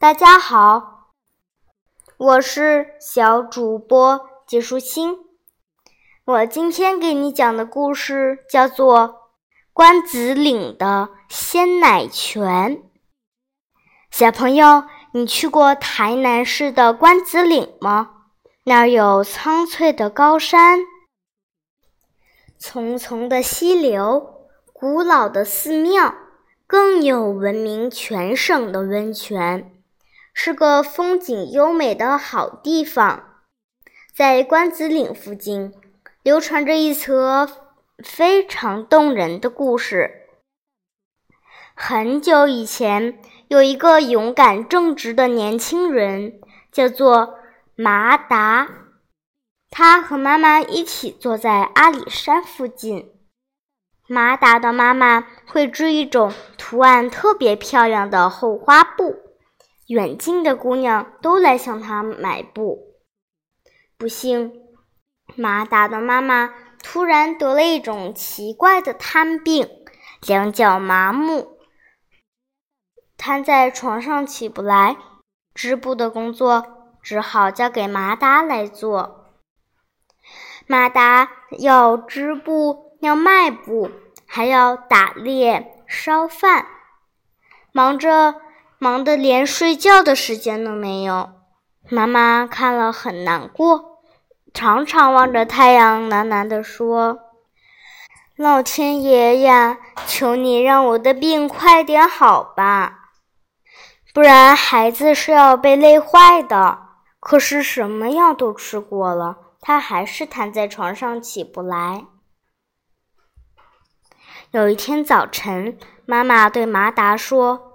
大家好，我是小主播季舒心。我今天给你讲的故事叫做《关子岭的鲜奶泉》。小朋友，你去过台南市的关子岭吗？那儿有苍翠的高山、淙淙的溪流、古老的寺庙，更有闻名全省的温泉。是个风景优美的好地方，在关子岭附近流传着一则非常动人的故事。很久以前，有一个勇敢正直的年轻人，叫做马达。他和妈妈一起坐在阿里山附近。马达的妈妈会织一种图案特别漂亮的厚花布。远近的姑娘都来向他买布。不幸，马达的妈妈突然得了一种奇怪的瘫病，两脚麻木，瘫在床上起不来。织布的工作只好交给马达来做。马达要织布，要卖布，还要打猎、烧饭，忙着。忙得连睡觉的时间都没有，妈妈看了很难过，常常望着太阳喃喃地说：“老天爷呀，求你让我的病快点好吧，不然孩子是要被累坏的。”可是什么药都吃过了，他还是瘫在床上起不来。有一天早晨，妈妈对马达说。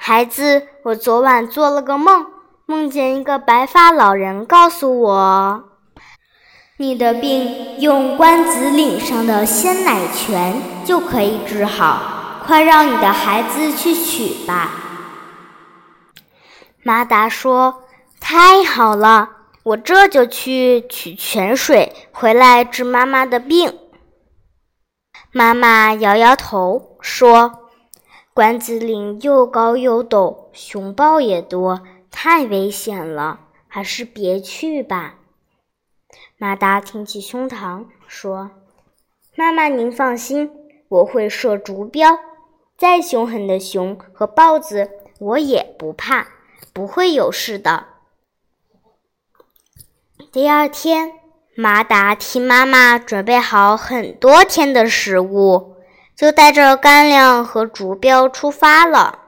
孩子，我昨晚做了个梦，梦见一个白发老人告诉我，你的病用关子岭上的鲜奶泉就可以治好，快让你的孩子去取吧。马达说：“太好了，我这就去取泉水，回来治妈妈的病。”妈妈摇摇头说。关子岭又高又陡，熊豹也多，太危险了，还是别去吧。马达挺起胸膛说：“妈妈，您放心，我会射竹标，再凶狠的熊和豹子我也不怕，不会有事的。”第二天，马达替妈妈准备好很多天的食物。就带着干粮和竹标出发了。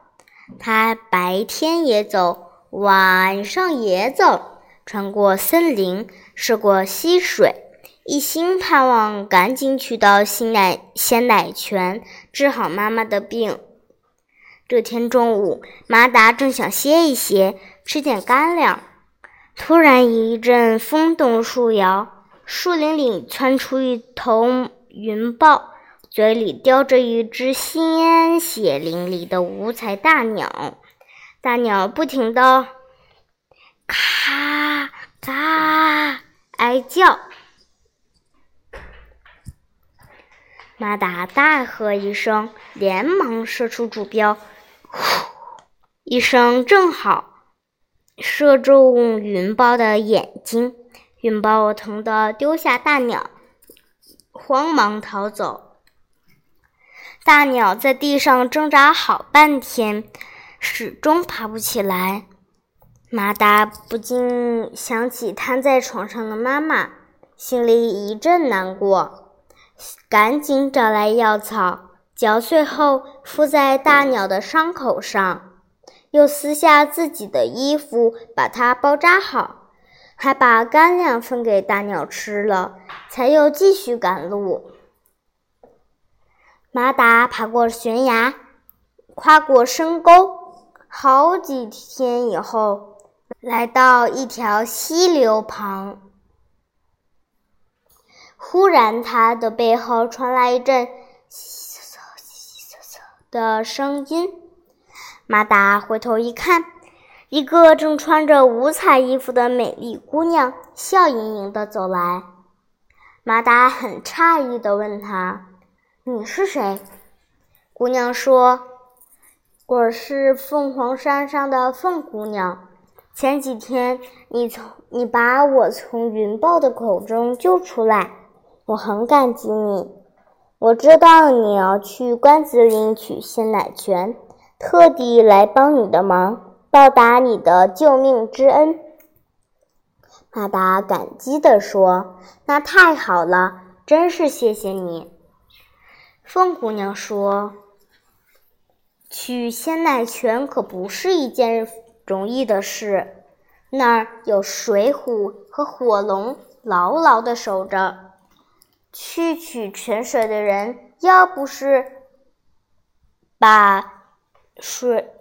他白天也走，晚上也走，穿过森林，涉过溪水，一心盼望赶紧取到鲜奶鲜奶泉，治好妈妈的病。这天中午，马达正想歇一歇，吃点干粮，突然一阵风动树摇，树林里窜出一头云豹。嘴里叼着一只鲜血淋漓的五彩大鸟，大鸟不停地咔咔哀叫。马达大喝一声，连忙射出主标，呼一声正好射中云豹的眼睛，云豹疼得丢下大鸟，慌忙逃走。大鸟在地上挣扎好半天，始终爬不起来。马达不禁想起瘫在床上的妈妈，心里一阵难过，赶紧找来药草，嚼碎后敷在大鸟的伤口上，又撕下自己的衣服把它包扎好，还把干粮分给大鸟吃了，才又继续赶路。马达爬过悬崖，跨过深沟，好几天以后，来到一条溪流旁。忽然，他的背后传来一阵“悉嗦嗦、悉悉嗦嗦”的声音。马达回头一看，一个正穿着五彩衣服的美丽姑娘笑盈盈地走来。马达很诧异地问她。你是谁？姑娘说：“我是凤凰山上的凤姑娘。前几天你从你把我从云豹的口中救出来，我很感激你。我知道你要去关子岭取仙奶泉，特地来帮你的忙，报答你的救命之恩。马达感激地说：“那太好了，真是谢谢你。”凤姑娘说。取仙奶泉可不是一件容易的事，那儿有水虎和火龙牢牢的守着。去取泉水的人，要不是把水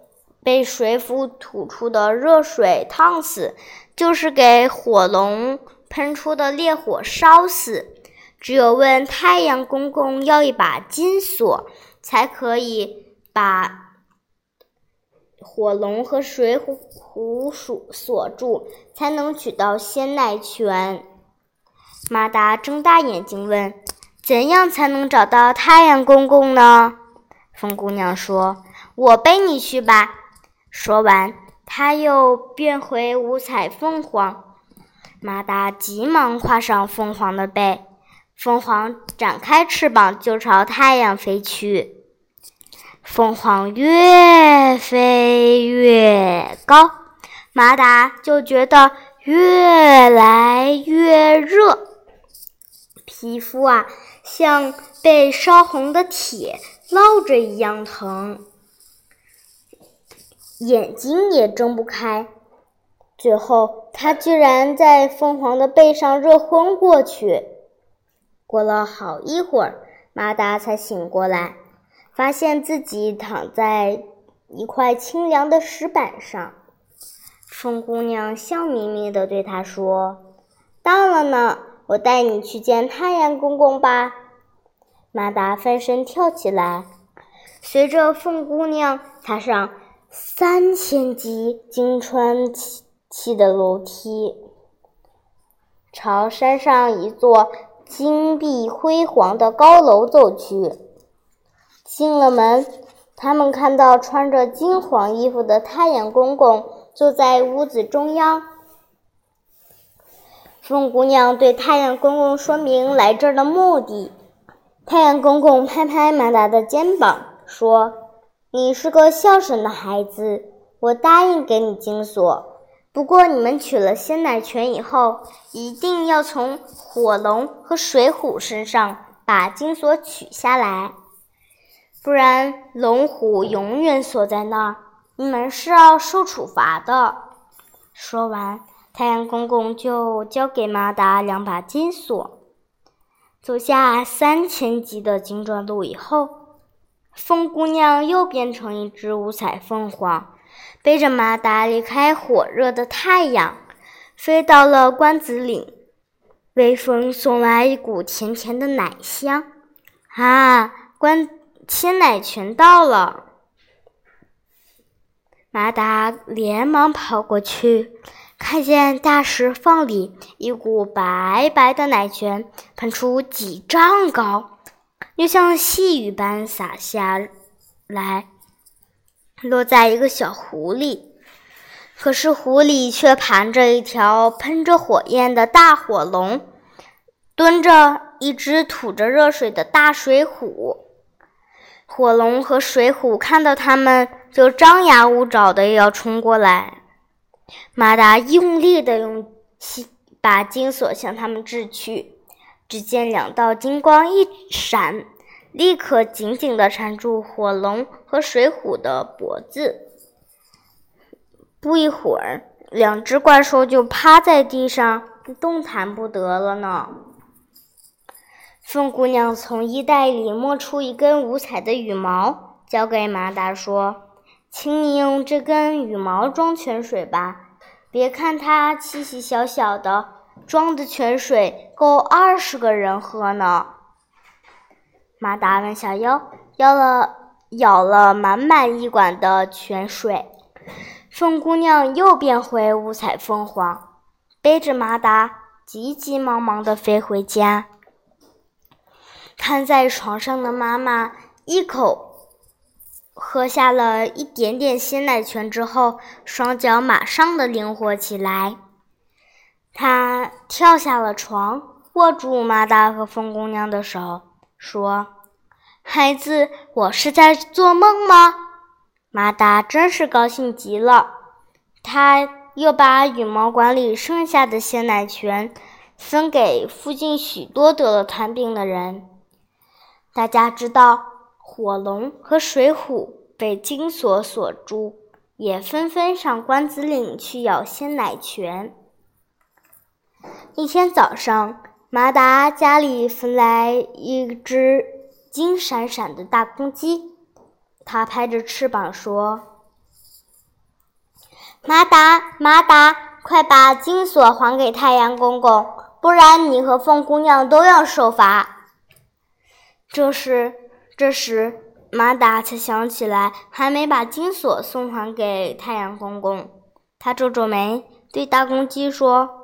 被水虎吐出的热水烫死，就是给火龙喷出的烈火烧死。只有问太阳公公要一把金锁，才可以。把火龙和水虎锁锁住，才能取到鲜奶泉。马达睁大眼睛问：“怎样才能找到太阳公公呢？”风姑娘说：“我背你去吧。”说完，她又变回五彩凤凰。马达急忙跨上凤凰的背，凤凰展开翅膀就朝太阳飞去。凤凰越飞越高，马达就觉得越来越热，皮肤啊像被烧红的铁烙着一样疼，眼睛也睁不开。最后，他居然在凤凰的背上热昏过去。过了好一会儿，马达才醒过来。发现自己躺在一块清凉的石板上，风姑娘笑眯眯地对他说：“到了呢，我带你去见太阳公公吧。”马达翻身跳起来，随着凤姑娘踏上三千级金川砌的楼梯，朝山上一座金碧辉煌的高楼走去。进了门，他们看到穿着金黄衣服的太阳公公坐在屋子中央。凤姑娘对太阳公公说明来这儿的目的。太阳公公拍拍马达的肩膀，说：“你是个孝顺的孩子，我答应给你金锁。不过你们取了鲜奶泉以后，一定要从火龙和水虎身上把金锁取下来。”不然，龙虎永远锁在那儿，你们是要受处罚的。说完，太阳公公就交给马达两把金锁。走下三千级的金砖路以后，风姑娘又变成一只五彩凤凰，背着马达离开火热的太阳，飞到了关子岭。微风送来一股甜甜的奶香。啊，关！鲜奶泉到了，马达连忙跑过去，看见大石缝里一股白白的奶泉喷出几丈高，又像细雨般洒下来，落在一个小湖里。可是湖里却盘着一条喷着火焰的大火龙，蹲着一只吐着热水的大水虎。火龙和水虎看到他们，就张牙舞爪的要冲过来。马达用力的用把金锁向他们掷去，只见两道金光一闪，立刻紧紧的缠住火龙和水虎的脖子。不一会儿，两只怪兽就趴在地上，动弹不得了呢。凤姑娘从衣袋里摸出一根五彩的羽毛，交给马达说：“请你用这根羽毛装泉水吧。别看它细细小小的，装的泉水够二十个人喝呢。”马达弯下腰，舀了舀了满满一管的泉水。凤姑娘又变回五彩凤凰，背着马达，急急忙忙地飞回家。瘫在床上的妈妈一口喝下了一点点鲜奶泉之后，双脚马上的灵活起来。他跳下了床，握住马达和凤姑娘的手，说：“孩子，我是在做梦吗？”马达真是高兴极了，他又把羽毛馆里剩下的鲜奶泉分给附近许多得了痰病的人。大家知道火龙和水虎被金锁锁住，也纷纷上关子岭去咬鲜奶泉。一天早上，马达家里飞来一只金闪闪的大公鸡。他拍着翅膀说：“马达，马达，快把金锁还给太阳公公，不然你和凤姑娘都要受罚。”这时，这时，马达才想起来还没把金锁送还给太阳公公。他皱皱眉，对大公鸡说：“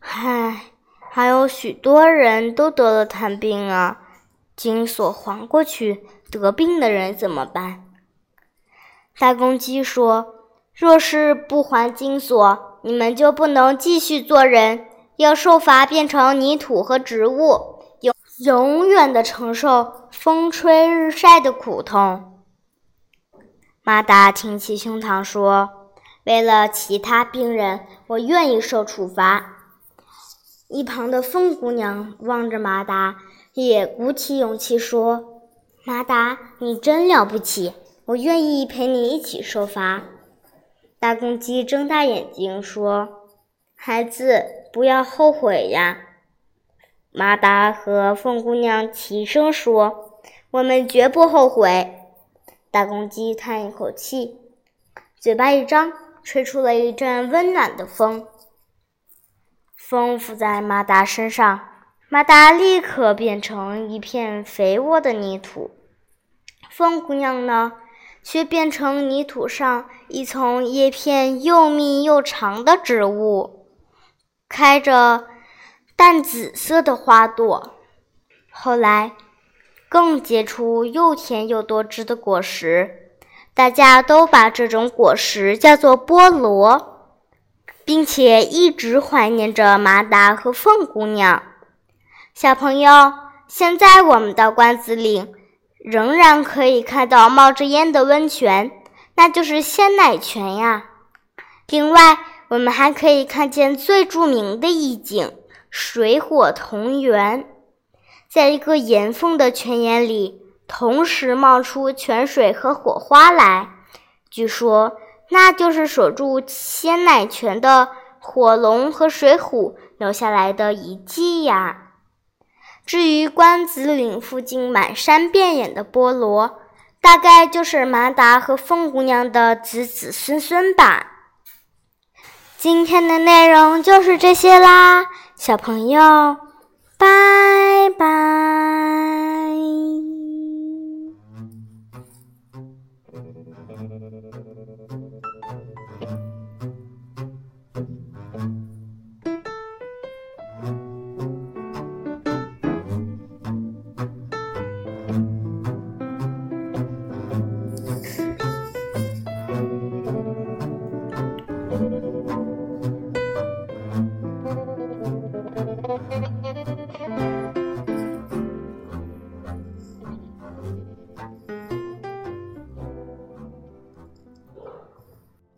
唉，还有许多人都得了痰病啊，金锁还过去。”得病的人怎么办？大公鸡说：“若是不还金锁，你们就不能继续做人，要受罚，变成泥土和植物，永永远的承受风吹日晒的苦痛。”马达挺起胸膛说：“为了其他病人，我愿意受处罚。”一旁的凤姑娘望着马达，也鼓起勇气说。马达，你真了不起！我愿意陪你一起受罚。大公鸡睁大眼睛说：“孩子，不要后悔呀！”马达和凤姑娘齐声说：“我们绝不后悔。”大公鸡叹一口气，嘴巴一张，吹出了一阵温暖的风。风拂在马达身上，马达立刻变成一片肥沃的泥土。风姑娘呢，却变成泥土上一丛叶片又密又长的植物，开着淡紫色的花朵。后来，更结出又甜又多汁的果实。大家都把这种果实叫做菠萝，并且一直怀念着马达和凤姑娘。小朋友，现在我们到关子岭。仍然可以看到冒着烟的温泉，那就是鲜奶泉呀。另外，我们还可以看见最著名的意境——水火同源。在一个岩缝的泉眼里，同时冒出泉水和火花来。据说，那就是守住鲜奶泉的火龙和水虎留下来的遗迹呀。至于关子岭附近满山遍野的菠萝，大概就是马达和凤姑娘的子子孙孙吧。今天的内容就是这些啦，小朋友，拜拜。